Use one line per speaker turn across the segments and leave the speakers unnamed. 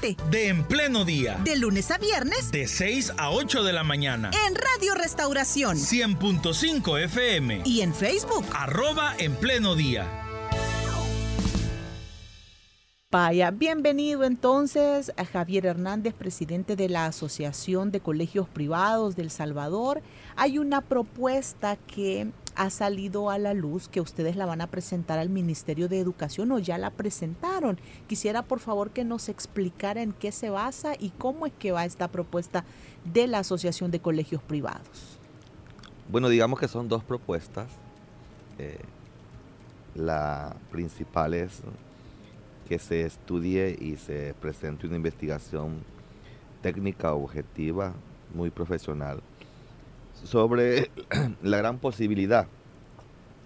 de En Pleno Día.
De lunes a viernes.
De 6 a 8 de la mañana.
En Radio Restauración.
100.5 FM.
Y en Facebook.
Arroba En Pleno Día.
Vaya, bienvenido entonces a Javier Hernández, presidente de la Asociación de Colegios Privados del Salvador. Hay una propuesta que ha salido a la luz que ustedes la van a presentar al Ministerio de Educación o ya la presentaron. Quisiera por favor que nos explicara en qué se basa y cómo es que va esta propuesta de la Asociación de Colegios Privados.
Bueno, digamos que son dos propuestas. Eh, la principal es que se estudie y se presente una investigación técnica objetiva, muy profesional, sobre la gran posibilidad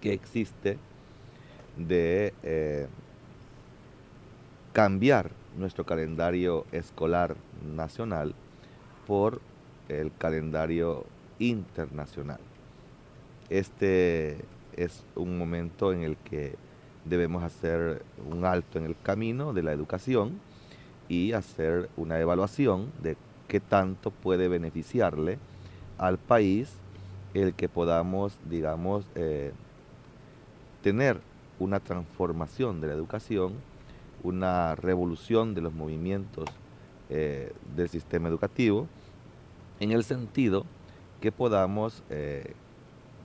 que existe de eh, cambiar nuestro calendario escolar nacional por el calendario internacional. Este es un momento en el que debemos hacer un alto en el camino de la educación y hacer una evaluación de qué tanto puede beneficiarle al país el que podamos, digamos, eh, tener una transformación de la educación, una revolución de los movimientos eh, del sistema educativo, en el sentido que podamos eh,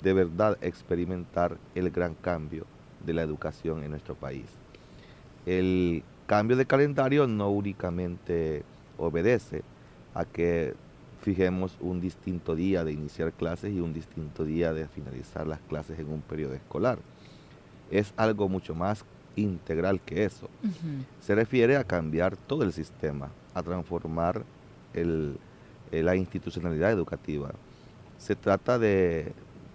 de verdad experimentar el gran cambio de la educación en nuestro país. El cambio de calendario no únicamente obedece a que fijemos un distinto día de iniciar clases y un distinto día de finalizar las clases en un periodo escolar. Es algo mucho más integral que eso. Se refiere a cambiar todo el sistema, a transformar el, eh, la institucionalidad educativa. Se trata de,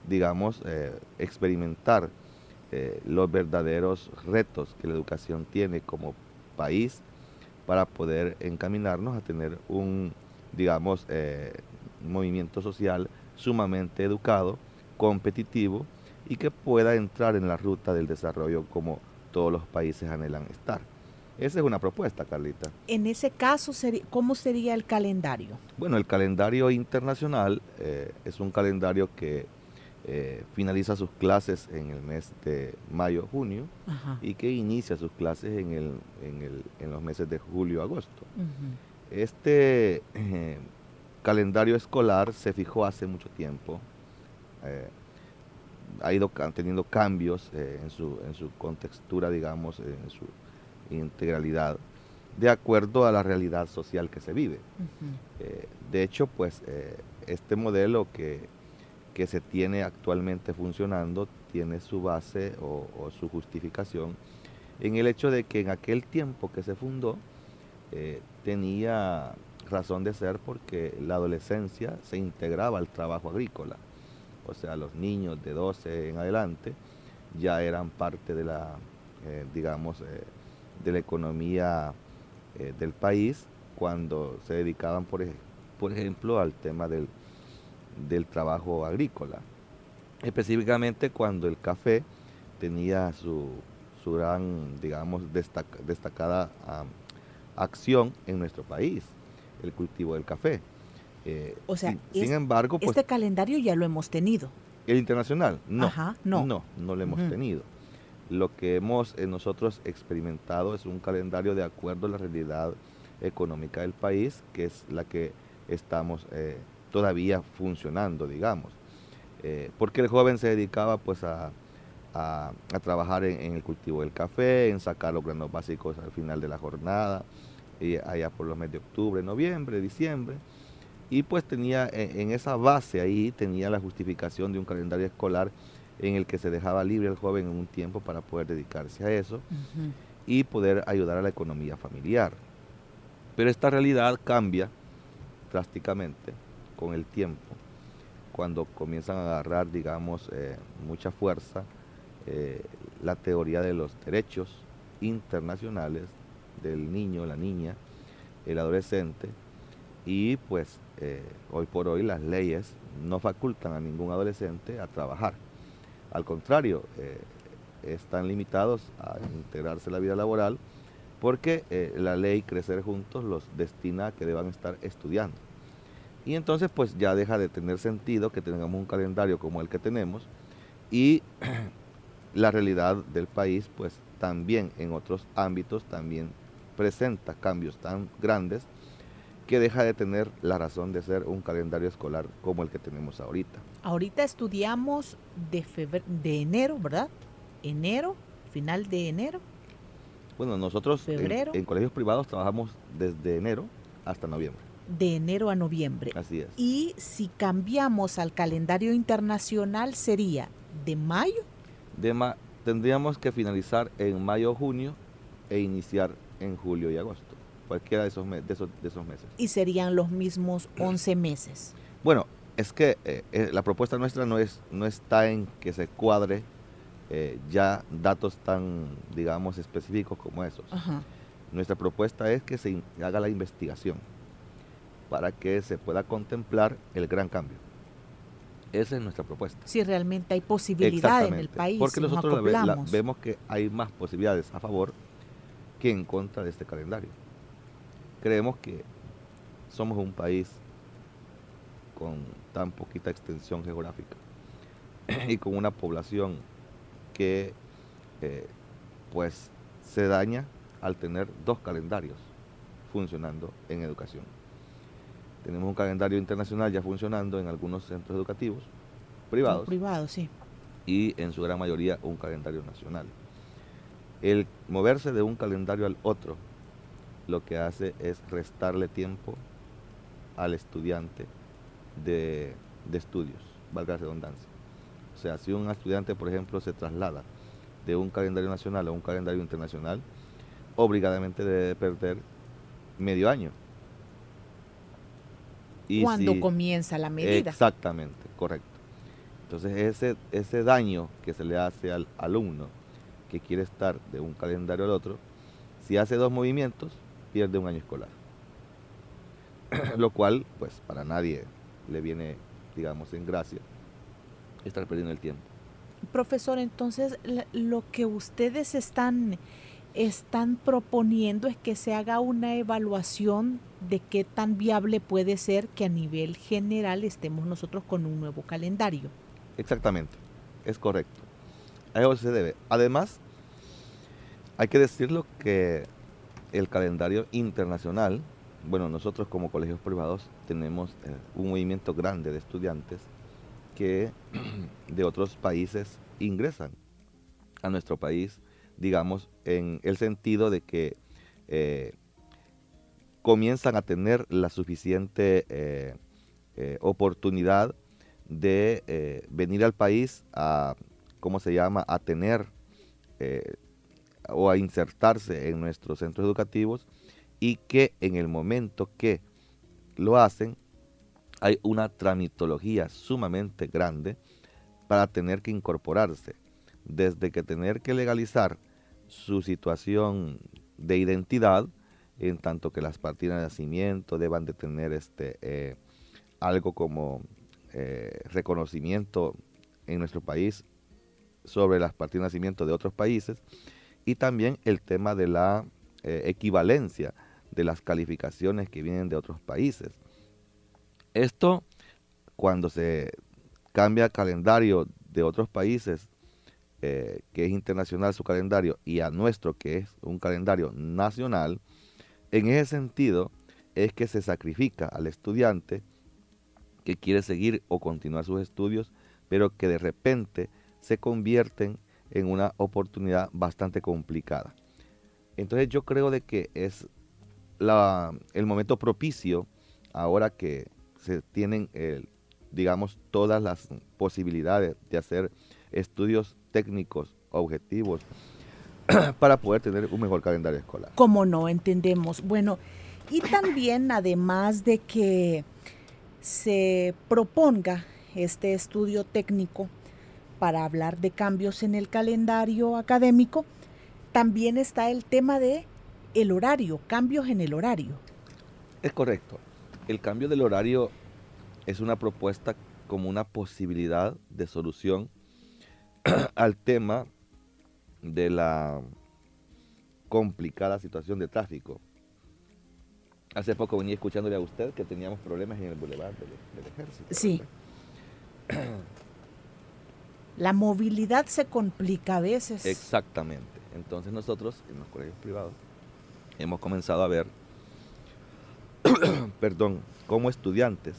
digamos, eh, experimentar eh, los verdaderos retos que la educación tiene como país para poder encaminarnos a tener un digamos, eh, movimiento social sumamente educado, competitivo y que pueda entrar en la ruta del desarrollo como todos los países anhelan estar. Esa es una propuesta, Carlita.
En ese caso, ¿cómo sería el calendario?
Bueno, el calendario internacional eh, es un calendario que eh, finaliza sus clases en el mes de mayo-junio y que inicia sus clases en, el, en, el, en los meses de julio-agosto. Este eh, calendario escolar se fijó hace mucho tiempo. Eh, ha ido teniendo cambios eh, en, su, en su contextura, digamos, en su integralidad, de acuerdo a la realidad social que se vive. de hecho, pues este modelo que, que, se tiene actualmente funcionando tiene su base o, o, su justificación en el hecho de que en aquel tiempo que se fundó, tenía razón de ser porque la adolescencia se integraba al trabajo agrícola. O sea, los niños de 12 en adelante ya eran parte de la, eh, digamos, eh, de la economía eh, del país cuando se dedicaban, por, ejemplo, al tema del, trabajo agrícola. Específicamente cuando el café tenía su, gran, digamos, destacada acción en nuestro país, el cultivo del café.
Eh, o sea, sin, embargo, pues, este calendario ya lo hemos tenido.
El internacional, no, no, no, no lo hemos tenido. Lo que hemos eh, nosotros experimentado es un calendario de acuerdo a la realidad económica del país, que es la que estamos eh, todavía funcionando, digamos. porque el joven se dedicaba pues a, a, trabajar en, el cultivo del café, en sacar los granos básicos al final de la jornada, allá por los meses de octubre, noviembre, diciembre. Y pues tenía en, esa base ahí, tenía la justificación de un calendario escolar en el que se dejaba libre al joven en un tiempo para poder dedicarse a eso y poder ayudar a la economía familiar. Pero esta realidad cambia drásticamente con el tiempo, cuando comienzan a agarrar, digamos, eh, mucha fuerza eh, la teoría de los derechos internacionales del niño, la niña, el adolescente, y pues eh, hoy por hoy las leyes no facultan a ningún adolescente a trabajar. Al contrario, eh, están limitados a integrarse a la vida laboral porque eh, la ley Crecer Juntos los destina a que deban estar estudiando. Y entonces pues ya deja de tener sentido que tengamos un calendario como el que tenemos y la realidad del país pues también en otros ámbitos también presenta cambios tan grandes que deja de tener la razón de ser un calendario escolar como el que tenemos ahorita.
Ahorita estudiamos de, de enero, ¿verdad? Enero, final de enero.
Bueno, nosotros en, en, colegios privados trabajamos desde enero hasta noviembre.
De enero a noviembre.
Así es.
Y si cambiamos al calendario internacional sería de mayo.
De ma tendríamos que finalizar en mayo o junio e iniciar en julio y agosto cualquiera de esos, de esos, de esos meses.
¿Y serían los mismos 11 meses?
Bueno, es que eh, eh, la propuesta nuestra no, es, no está en que se cuadre eh, ya datos tan, digamos, específicos como esos. Nuestra propuesta es que se haga la investigación para que se pueda contemplar el gran cambio. Esa es nuestra propuesta.
Si realmente hay posibilidad en el país.
Porque nosotros vemos que hay más posibilidades a favor que en contra de este calendario creemos que somos un país con tan poquita extensión geográfica y con una población que eh, pues se daña al tener dos calendarios funcionando en educación. Tenemos un calendario internacional ya funcionando en algunos centros educativos privados.
Privados, sí.
Y en su gran mayoría un calendario nacional. El moverse de un calendario al otro lo que hace es restarle tiempo al estudiante de, estudios, valga la redundancia. O sea, si un estudiante, por ejemplo, se traslada de un calendario nacional a un calendario internacional, obligadamente debe perder medio año.
Y Cuando comienza la medida.
Exactamente, correcto. Entonces ese, ese daño que se le hace al alumno que quiere estar de un calendario al otro, si hace dos movimientos, pierde un año escolar. Lo cual, pues, para nadie le viene, digamos, en gracia estar perdiendo el tiempo.
Profesor, entonces lo que ustedes están, están proponiendo es que se haga una evaluación de qué tan viable puede ser que a nivel general estemos nosotros con un nuevo calendario.
Exactamente, es correcto. A eso se debe. Además, hay que decirlo que el calendario internacional, bueno, nosotros como colegios privados tenemos eh, un movimiento grande de estudiantes que de otros países ingresan a nuestro país, digamos, en el sentido de que eh, comienzan a tener la suficiente eh, oportunidad de venir al país a, ¿cómo se llama?, a tener o a insertarse en nuestros centros educativos y que en el momento que lo hacen hay una tramitología sumamente grande para tener que incorporarse, desde que tener que legalizar su situación de identidad, en tanto que las partidas de nacimiento deban de tener este, eh, algo como eh, reconocimiento en nuestro país sobre las partidas de nacimiento de otros países, y también el tema de la eh, equivalencia de las calificaciones que vienen de otros países. Esto, cuando se cambia calendario de otros países, eh, que es internacional su calendario, y a nuestro, que es un calendario nacional, en ese sentido es que se sacrifica al estudiante que quiere seguir o continuar sus estudios, pero que de repente se convierten en una oportunidad bastante complicada. Entonces yo creo de que es la, el momento propicio ahora que se tienen, digamos, todas las posibilidades de hacer estudios técnicos objetivos para poder tener un mejor calendario escolar.
Como no, entendemos. Bueno, y también además de que se proponga este estudio técnico, para hablar de cambios en el calendario académico, también está el tema de el horario, cambios en el horario.
Es correcto. El cambio del horario es una propuesta como una posibilidad de solución al tema de la complicada situación de tráfico. Hace poco venía escuchándole a usted que teníamos problemas en el bulevar del, ejército.
Sí. La movilidad se complica a veces.
Exactamente. Entonces nosotros en los colegios privados hemos comenzado a ver, perdón, como estudiantes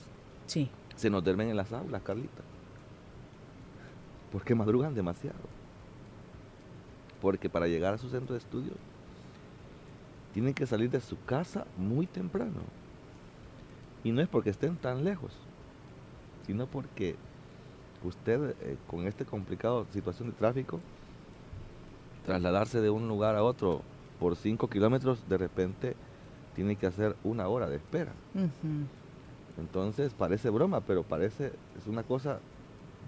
sí.
se nos duermen en las aulas, Carlita. Porque madrugan demasiado. Porque para llegar a su centro de estudio tienen que salir de su casa muy temprano. Y no es porque estén tan lejos, sino porque usted eh, con esta complicada situación de tráfico, trasladarse de un lugar a otro por 5 kilómetros, de repente tiene que hacer una hora de espera. Entonces parece broma, pero parece, es una cosa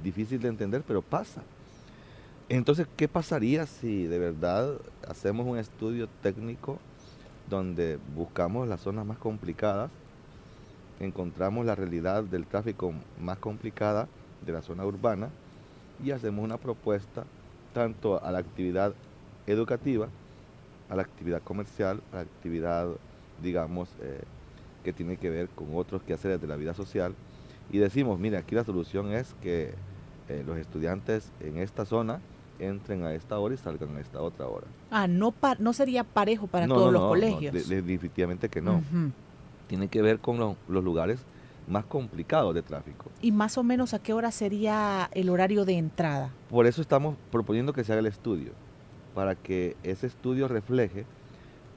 difícil de entender, pero pasa. Entonces, ¿qué pasaría si de verdad hacemos un estudio técnico donde buscamos las zonas más complicadas, encontramos la realidad del tráfico más complicada de la zona urbana y hacemos una propuesta tanto a la actividad educativa, a la actividad comercial, a la actividad, digamos, eh, que tiene que ver con otros quehaceres de la vida social. Y decimos, mire, aquí la solución es que eh, los estudiantes en esta zona entren a esta hora y salgan a esta otra hora.
Ah, no, no sería parejo para todos los colegios.
No, definitivamente que no. Tiene que ver con los lugares más complicados de tráfico.
¿Y más o menos a qué hora sería el horario de entrada?
Por eso estamos proponiendo que se haga el estudio, para que ese estudio refleje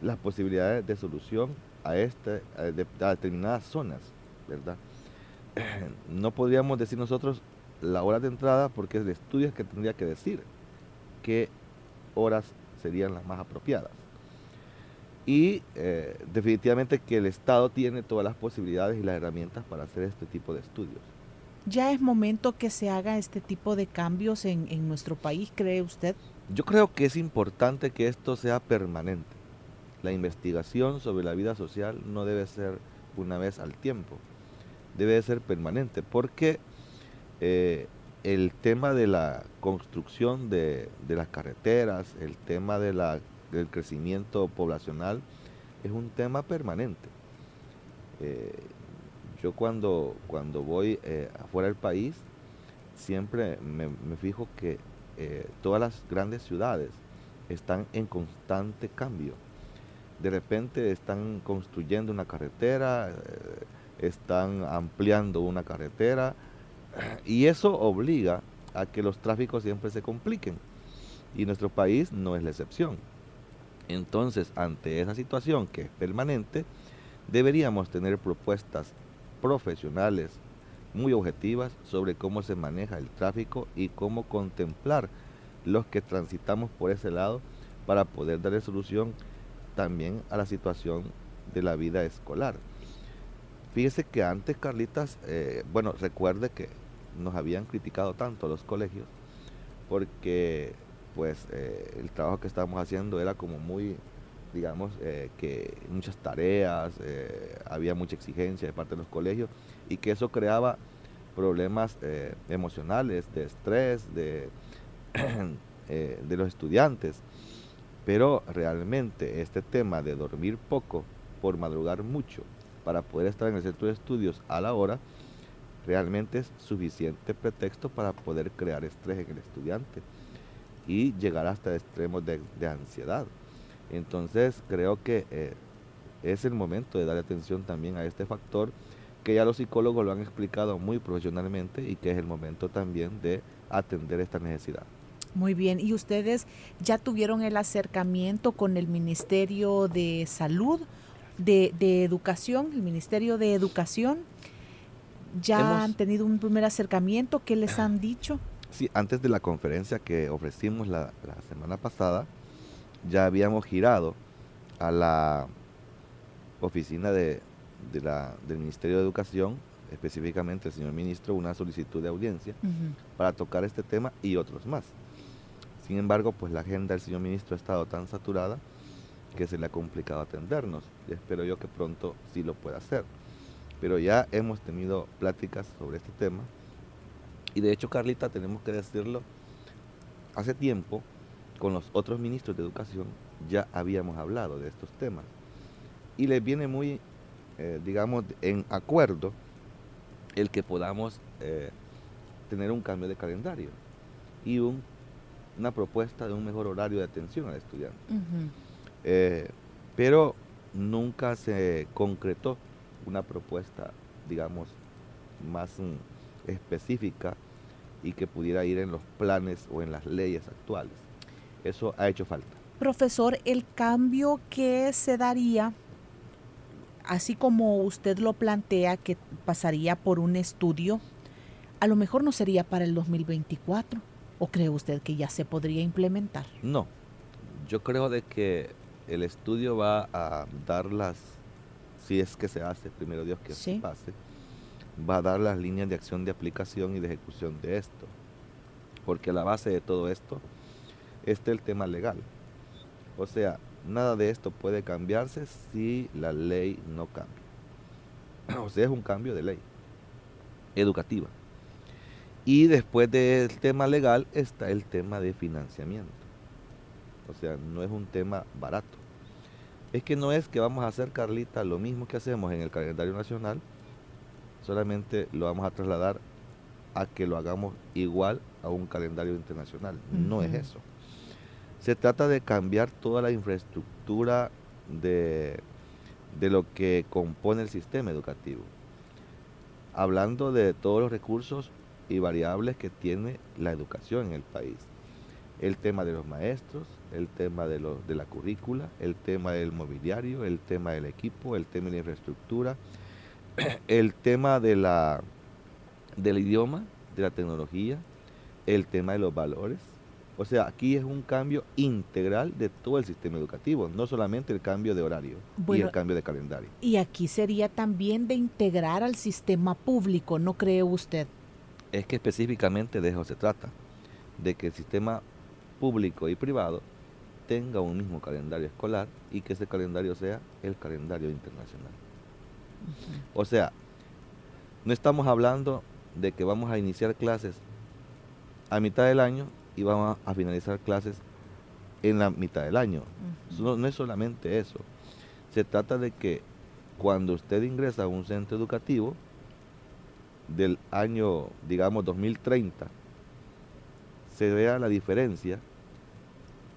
las posibilidades de solución a, este, a determinadas zonas, ¿verdad? No podríamos decir nosotros la hora de entrada porque el estudio es que tendría que decir qué horas serían las más apropiadas. Y eh, definitivamente que el Estado tiene todas las posibilidades y las herramientas para hacer este tipo de estudios.
¿Ya es momento que se haga este tipo de cambios en, en nuestro país, cree usted?
Yo creo que es importante que esto sea permanente. La investigación sobre la vida social no debe ser una vez al tiempo, debe ser permanente, porque eh, el tema de la construcción de, las carreteras, el tema de la, del crecimiento poblacional, es un tema permanente. Eh, yo cuando, cuando voy eh, afuera del país, siempre me, fijo que eh, todas las grandes ciudades están en constante cambio. De repente están construyendo una carretera, están ampliando una carretera, y eso obliga a que los tráficos siempre se compliquen. Y nuestro país no es la excepción. Entonces, ante esa situación que es permanente, deberíamos tener propuestas profesionales muy objetivas sobre cómo se maneja el tráfico y cómo contemplar los que transitamos por ese lado para poder darle solución también a la situación de la vida escolar. Fíjese que antes, Carlitas, eh, bueno, recuerde que nos habían criticado tanto los colegios porque pues eh, el trabajo que estábamos haciendo era como muy, digamos, eh, que muchas tareas, había mucha exigencia de parte de los colegios y que eso creaba problemas emocionales, de estrés, de, de los estudiantes. Pero realmente este tema de dormir poco por madrugar mucho, para poder estar en el centro de estudios a la hora, realmente es suficiente pretexto para poder crear estrés en el estudiante y llegar hasta extremos de, ansiedad. Entonces creo que eh, es el momento de dar atención también a este factor que ya los psicólogos lo han explicado muy profesionalmente y que es el momento también de atender esta necesidad.
Muy bien, ¿y ustedes ya tuvieron el acercamiento con el Ministerio de Salud? de, Educación, el Ministerio de Educación, ya han tenido un primer acercamiento. ¿Qué les han dicho?
Sí, antes de la conferencia que ofrecimos la, semana pasada, ya habíamos girado a la oficina de, la, del Ministerio de Educación específicamente el señor ministro, una solicitud de audiencia para tocar este tema y otros más. Sin embargo, pues la agenda del señor ministro ha estado tan saturada que se le ha complicado atendernos. Y espero yo que pronto sí lo pueda hacer. Pero ya hemos tenido pláticas sobre este tema. Y de hecho, Carlita, tenemos que decirlo, hace tiempo, con los otros ministros de educación, ya habíamos hablado de estos temas. Y les viene muy, eh, digamos, en acuerdo el que podamos eh, tener un cambio de calendario y una propuesta de un mejor horario de atención al estudiante. Eh, pero nunca se concretó una propuesta, digamos, más mm, específica y que pudiera ir en los planes o en las leyes actuales. Eso ha hecho falta.
Profesor, el cambio que se daría, así como usted lo plantea, que pasaría por un estudio, a lo mejor no sería para el 2024. ¿O cree usted que ya se podría implementar?
No, yo creo de que el estudio va a dar las, si es que se hace, primero Dios que se pase, va a dar las líneas de acción de aplicación y de ejecución de esto. Porque la base de todo esto es el tema legal. O sea, nada de esto puede cambiarse si la ley no cambia. O sea, es un cambio de ley educativa. Y después del tema legal está el tema de financiamiento. O sea, no es un tema barato. Es que no es que vamos a hacer, Carlita, lo mismo que hacemos en el calendario nacional, solamente lo vamos a trasladar a que lo hagamos igual a un calendario internacional. No es eso. Se trata de cambiar toda la infraestructura de, de lo que compone el sistema educativo. Hablando de todos los recursos y variables que tiene la educación en el país. El tema de los maestros, el tema de, los, de la currícula, el tema del mobiliario, el tema del equipo, el tema de la infraestructura, el tema de la, del idioma, de la tecnología, el tema de los valores. O sea, aquí es un cambio integral de todo el sistema educativo, no solamente el cambio de horario y el cambio de calendario.
Y aquí sería también de integrar al sistema público, ¿no cree usted?
Es que específicamente de eso se trata, de que el sistema público y privado tenga un mismo calendario escolar y que ese calendario sea el calendario internacional. O sea, no estamos hablando de que vamos a iniciar clases a mitad del año y vamos a finalizar clases en la mitad del año. no, no, es solamente eso. Se trata de que cuando usted ingresa a un centro educativo del año, digamos, 2030, se vea la diferencia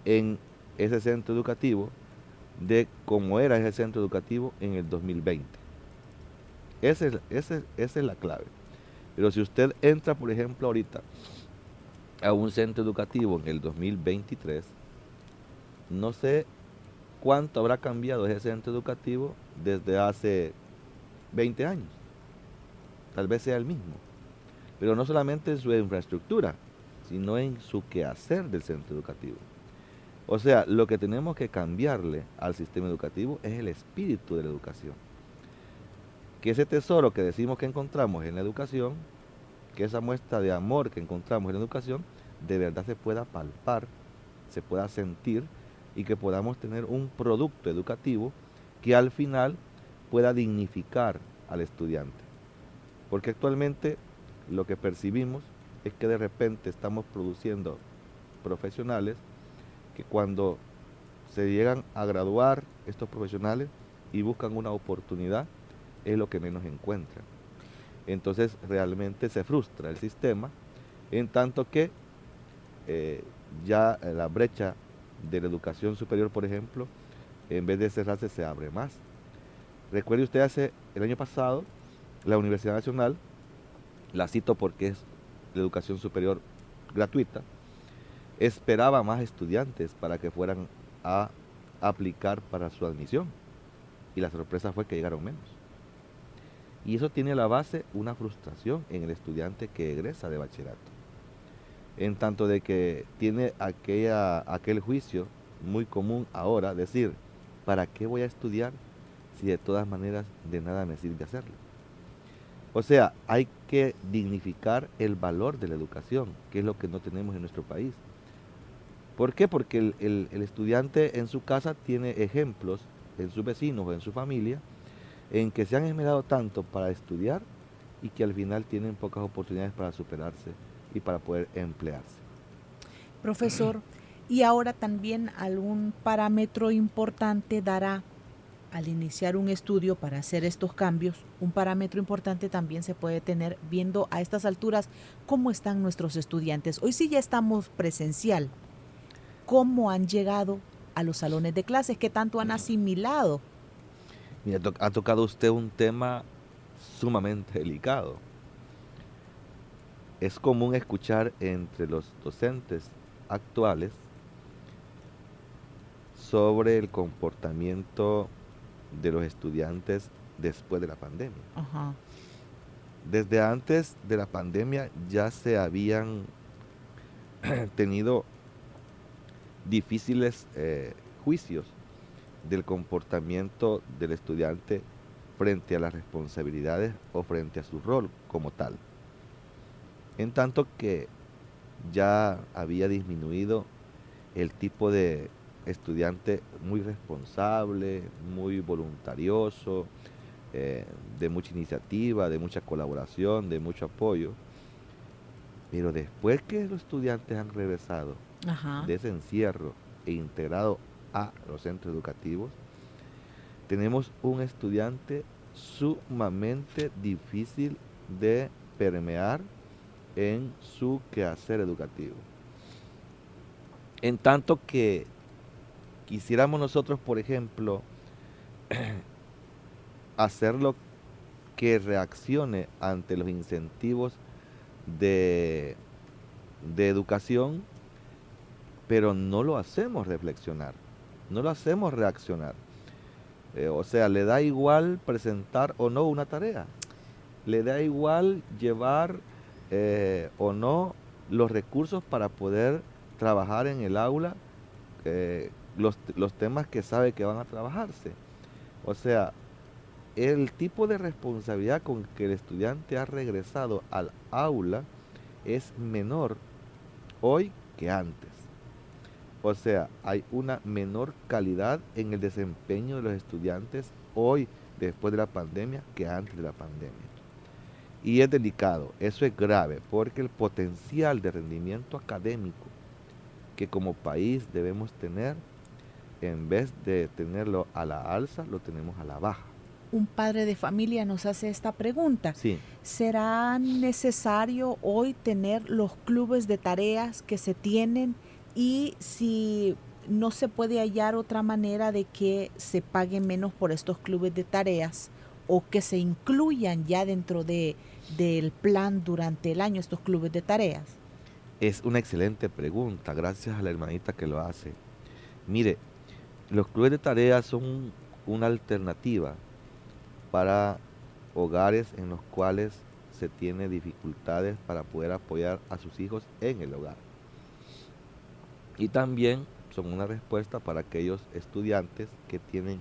en ese centro educativo de cómo era ese centro educativo en el 2020. Esa es, la clave. Pero si usted entra, por ejemplo, ahorita a un centro educativo en el 2023, no sé cuánto habrá cambiado ese centro educativo desde hace 20 años. Tal vez sea el mismo. Pero no solamente en su infraestructura, sino en su quehacer del centro educativo. O sea, lo que tenemos que cambiarle al sistema educativo es el espíritu de la educación. Que ese tesoro que decimos que encontramos en la educación, que esa muestra de amor que encontramos en la educación, de verdad se pueda palpar, se pueda sentir y que podamos tener un producto educativo que al final pueda dignificar al estudiante. Porque actualmente lo que percibimos es que de repente estamos produciendo profesionales que cuando se llegan a graduar estos profesionales y buscan una oportunidad, es lo que menos encuentran. Entonces realmente se frustra el sistema, en tanto que eh, ya la brecha de la educación superior, por ejemplo, en vez de cerrarse, se abre más. Recuerde usted, hace el año pasado, la Universidad Nacional, la cito porque es la educación superior gratuita, esperaba más estudiantes para que fueran a aplicar para su admisión. Y la sorpresa fue que llegaron menos. Y eso tiene la base una frustración en el estudiante que egresa de bachillerato. En tanto de que tiene aquella, aquel juicio muy común ahora, decir, ¿para qué voy a estudiar si de todas maneras de nada me sirve hacerlo? O sea, hay que dignificar el valor de la educación, que es lo que no tenemos en nuestro país. ¿Por qué? Porque el, estudiante en su casa tiene ejemplos en sus vecinos o en su familia en que se han esmerado tanto para estudiar y que al final tienen pocas oportunidades para superarse y para poder emplearse.
Profesor, y ahora también algún parámetro importante dará al iniciar un estudio para hacer estos cambios, un parámetro importante también se puede tener viendo a estas alturas cómo están nuestros estudiantes. Hoy sí ya estamos presencial. ¿Cómo han llegado a los salones de clases? ¿Qué tanto han asimilado?
Mira, ha tocado usted un tema sumamente delicado. Es común escuchar entre los docentes actuales sobre el comportamiento de los estudiantes después de la pandemia. Desde antes de la pandemia ya se habían tenido difíciles eh, juicios del comportamiento del estudiante frente a las responsabilidades o frente a su rol como tal. En tanto que ya había disminuido el tipo de estudiante muy responsable, muy voluntarioso, eh, de mucha iniciativa, de mucha colaboración, de mucho apoyo. Pero después que los estudiantes han regresado de ese encierro e integrado a los centros educativos, tenemos un estudiante sumamente difícil de permear en su quehacer educativo. En tanto que quisiéramos nosotros, por ejemplo, hacerlo que reaccione ante los incentivos de, de educación, pero no lo hacemos reflexionar, no lo hacemos reaccionar. Eh, o sea, le da igual presentar o no una tarea, le da igual llevar eh, o no los recursos para poder trabajar en el aula eh, los, los temas que sabe que van a trabajarse. O sea, el tipo de responsabilidad con que el estudiante ha regresado al aula es menor hoy que antes. O sea, hay una menor calidad en el desempeño de los estudiantes hoy, después de la pandemia, que antes de la pandemia. Y es delicado, eso es grave, porque el potencial de rendimiento académico que como país debemos tener en vez de tenerlo a la alza, lo tenemos a la baja.
Un padre de familia nos hace esta pregunta.
Sí.
¿Será necesario hoy tener los clubes de tareas que se tienen y si no se puede hallar otra manera de que se pague menos por estos clubes de tareas o que se incluyan ya dentro de, del plan durante el año estos clubes de tareas?
Es una excelente pregunta, gracias a la hermanita que lo hace. Mire, los clubes de tareas son una alternativa para hogares en los cuales se tiene dificultades para poder apoyar a sus hijos en el hogar. Y también son una respuesta para aquellos estudiantes que tienen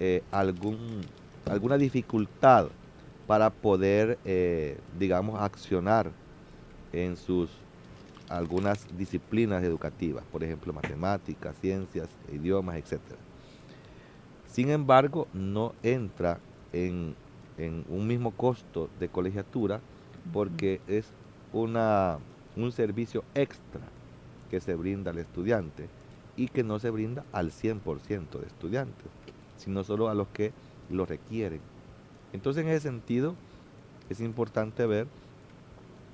eh, algún, alguna dificultad para poder, eh, digamos, accionar en sus algunas disciplinas educativas, por ejemplo matemáticas, ciencias, idiomas, etc. Sin embargo, no entra en, un mismo costo de colegiatura porque es una, un servicio extra que se brinda al estudiante y que no se brinda al 100% de estudiantes, sino solo a los que lo requieren. Entonces en ese sentido es importante ver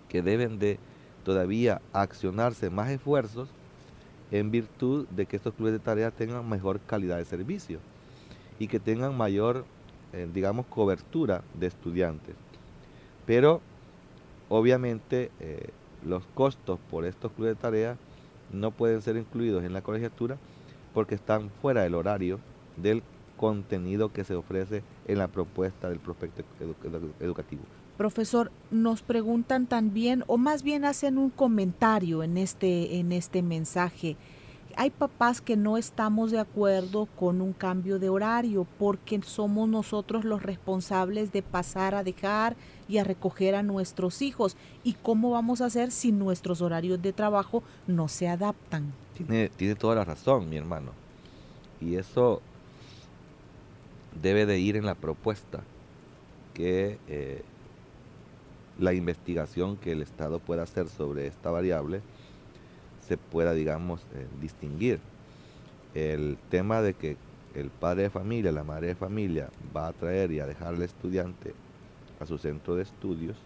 que deben de todavía accionarse más esfuerzos en virtud de que estos clubes de tareas tengan mejor calidad de servicio y que tengan mayor, eh, digamos, cobertura de estudiantes. Pero obviamente eh, los costos por estos clubes de tareas no pueden ser incluidos en la colegiatura porque están fuera del horario del contenido que se ofrece en la propuesta del prospecto educativo.
Profesor, nos preguntan también, o más bien hacen un comentario en este, en este mensaje. Hay papás que no estamos de acuerdo con un cambio de horario porque somos nosotros los responsables de pasar a dejar y a recoger a nuestros hijos. ¿Y cómo vamos a hacer si nuestros horarios de trabajo no se adaptan?
Tiene, toda la razón, mi hermano. Y eso debe de ir en la propuesta que eh, la investigación que el Estado pueda hacer sobre esta variable se pueda, digamos, eh, distinguir. El tema de que el padre de familia, la madre de familia va a traer y a dejar al estudiante a su centro de estudios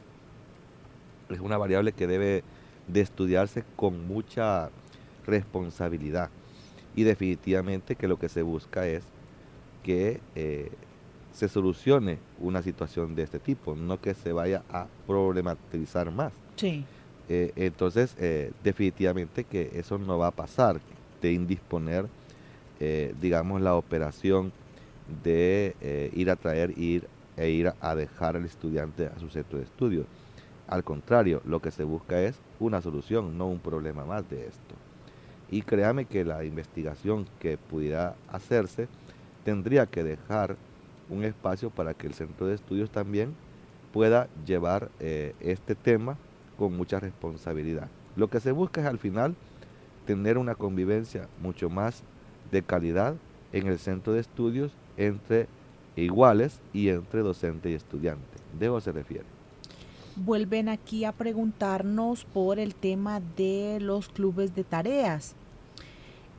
es una variable que debe de estudiarse con mucha responsabilidad y definitivamente que lo que se busca es que eh, se solucione una situación de este tipo, no que se vaya a problematizar más.
Sí.
Eh, entonces, eh, definitivamente que eso no va a pasar, de indisponer, eh, digamos, la operación de ir a traer ir, e ir a dejar al estudiante a su centro de estudio. Al contrario, lo que se busca es una solución, no un problema más de esto. Y créame que la investigación que pudiera hacerse tendría que dejar un espacio para que el centro de estudios también pueda llevar este tema con mucha responsabilidad. Lo que se busca es al final tener una convivencia mucho más de calidad en el centro de estudios entre iguales y entre docente y estudiante. De eso se refiere.
Vuelven aquí a preguntarnos por el tema de los clubes de tareas.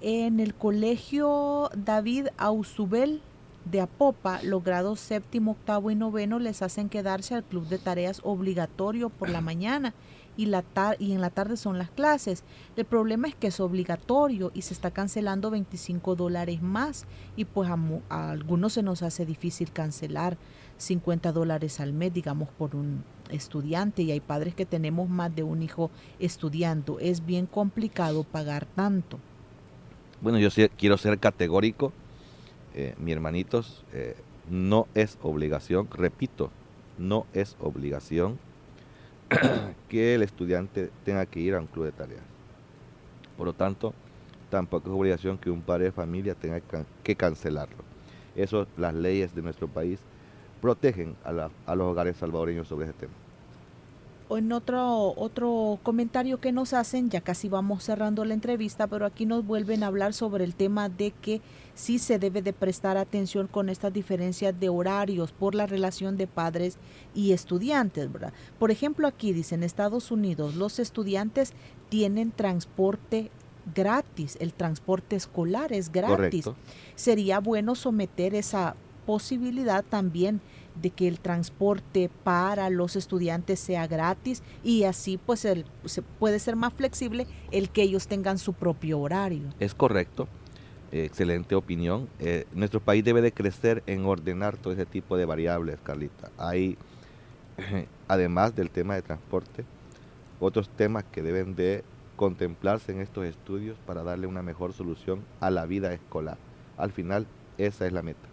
En el colegio David Ausubel de Apopa, los grados séptimo, octavo y noveno les hacen quedarse al club de tareas obligatorio por la mañana y, la y en la tarde son las clases. El problema es que es obligatorio y se está cancelando 25 dólares más y pues a, a algunos se nos hace difícil cancelar 50 dólares al mes, digamos, por un estudiante y hay padres que tenemos más de un hijo estudiando. Es bien complicado pagar tanto.
Bueno, yo quiero ser categórico eh, mi hermanitos, eh, no es obligación, repito, no es obligación que el estudiante tenga que ir a un club de tareas. Por lo tanto, tampoco es obligación que un padre de familia tenga que cancelarlo. Eso, las leyes de nuestro país protegen a, a los hogares salvadoreños sobre ese tema
en otro, otro comentario que nos hacen, ya casi vamos cerrando la entrevista, pero aquí nos vuelven a hablar sobre el tema de que sí se debe de prestar atención con estas diferencias de horarios por la relación de padres y estudiantes, ¿verdad? Por ejemplo, aquí dice, en Estados Unidos los estudiantes tienen transporte gratis, el transporte escolar es gratis. Sería bueno someter esa posibilidad también de que el transporte para los estudiantes sea gratis y así pues se puede ser más flexible el que ellos tengan su propio horario.
Es correcto, excelente opinión. Eh, nuestro país debe de crecer en ordenar todo ese tipo de variables, Carlita. Hay, además del tema de transporte, otros temas que deben de contemplarse en estos estudios para darle una mejor solución a la vida escolar. Al final, esa es la meta.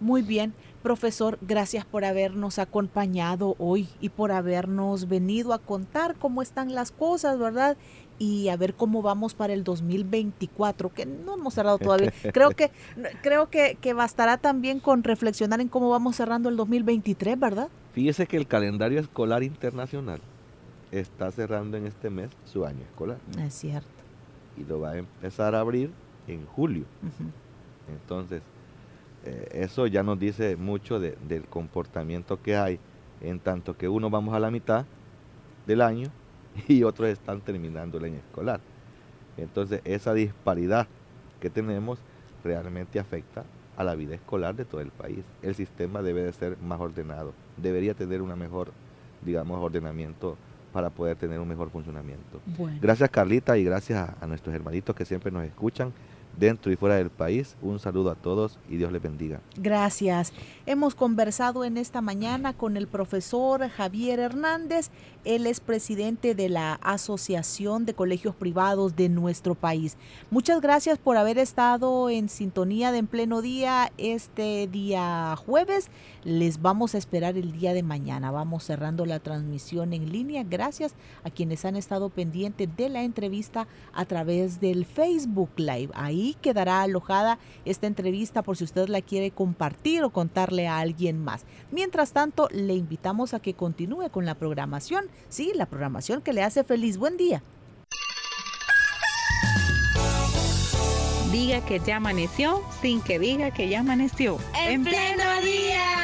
Muy bien, profesor, gracias por habernos acompañado hoy y por habernos venido a contar cómo están las cosas, ¿verdad? Y a ver cómo vamos para el 2024, que no hemos cerrado todavía. Creo que creo que, que bastará también con reflexionar en cómo vamos cerrando el 2023, ¿verdad?
Fíjese que el calendario escolar internacional está cerrando en este mes su año escolar.
Es cierto.
Y lo va a empezar a abrir en julio. Entonces, eh, eso ya nos dice mucho del comportamiento que hay, en tanto que uno vamos a la mitad del año y otros están terminando el año escolar. Entonces esa disparidad que tenemos realmente afecta a la vida escolar de todo el país. El sistema debe de ser más ordenado, debería tener una mejor, digamos, ordenamiento para poder tener un mejor funcionamiento. Gracias Carlita y gracias a nuestros hermanitos que siempre nos escuchan dentro y fuera del país. Un saludo a todos y Dios les bendiga.
Gracias. Hemos conversado en esta mañana con el profesor Javier Hernández. Él es presidente de la Asociación de Colegios Privados de nuestro país. Muchas gracias por haber estado en sintonía de En Pleno Día este día jueves. Les vamos a esperar el día de mañana. Vamos cerrando la transmisión en línea. Gracias a quienes han estado pendientes de la entrevista a través del Facebook Live. Ahí quedará alojada esta entrevista por si usted la quiere compartir o contarle a alguien más. Mientras tanto, le invitamos a que continúe con la programación. Sí, la programación que le hace feliz. Buen día.
Diga que ya amaneció sin que diga que ya amaneció.
En pleno día.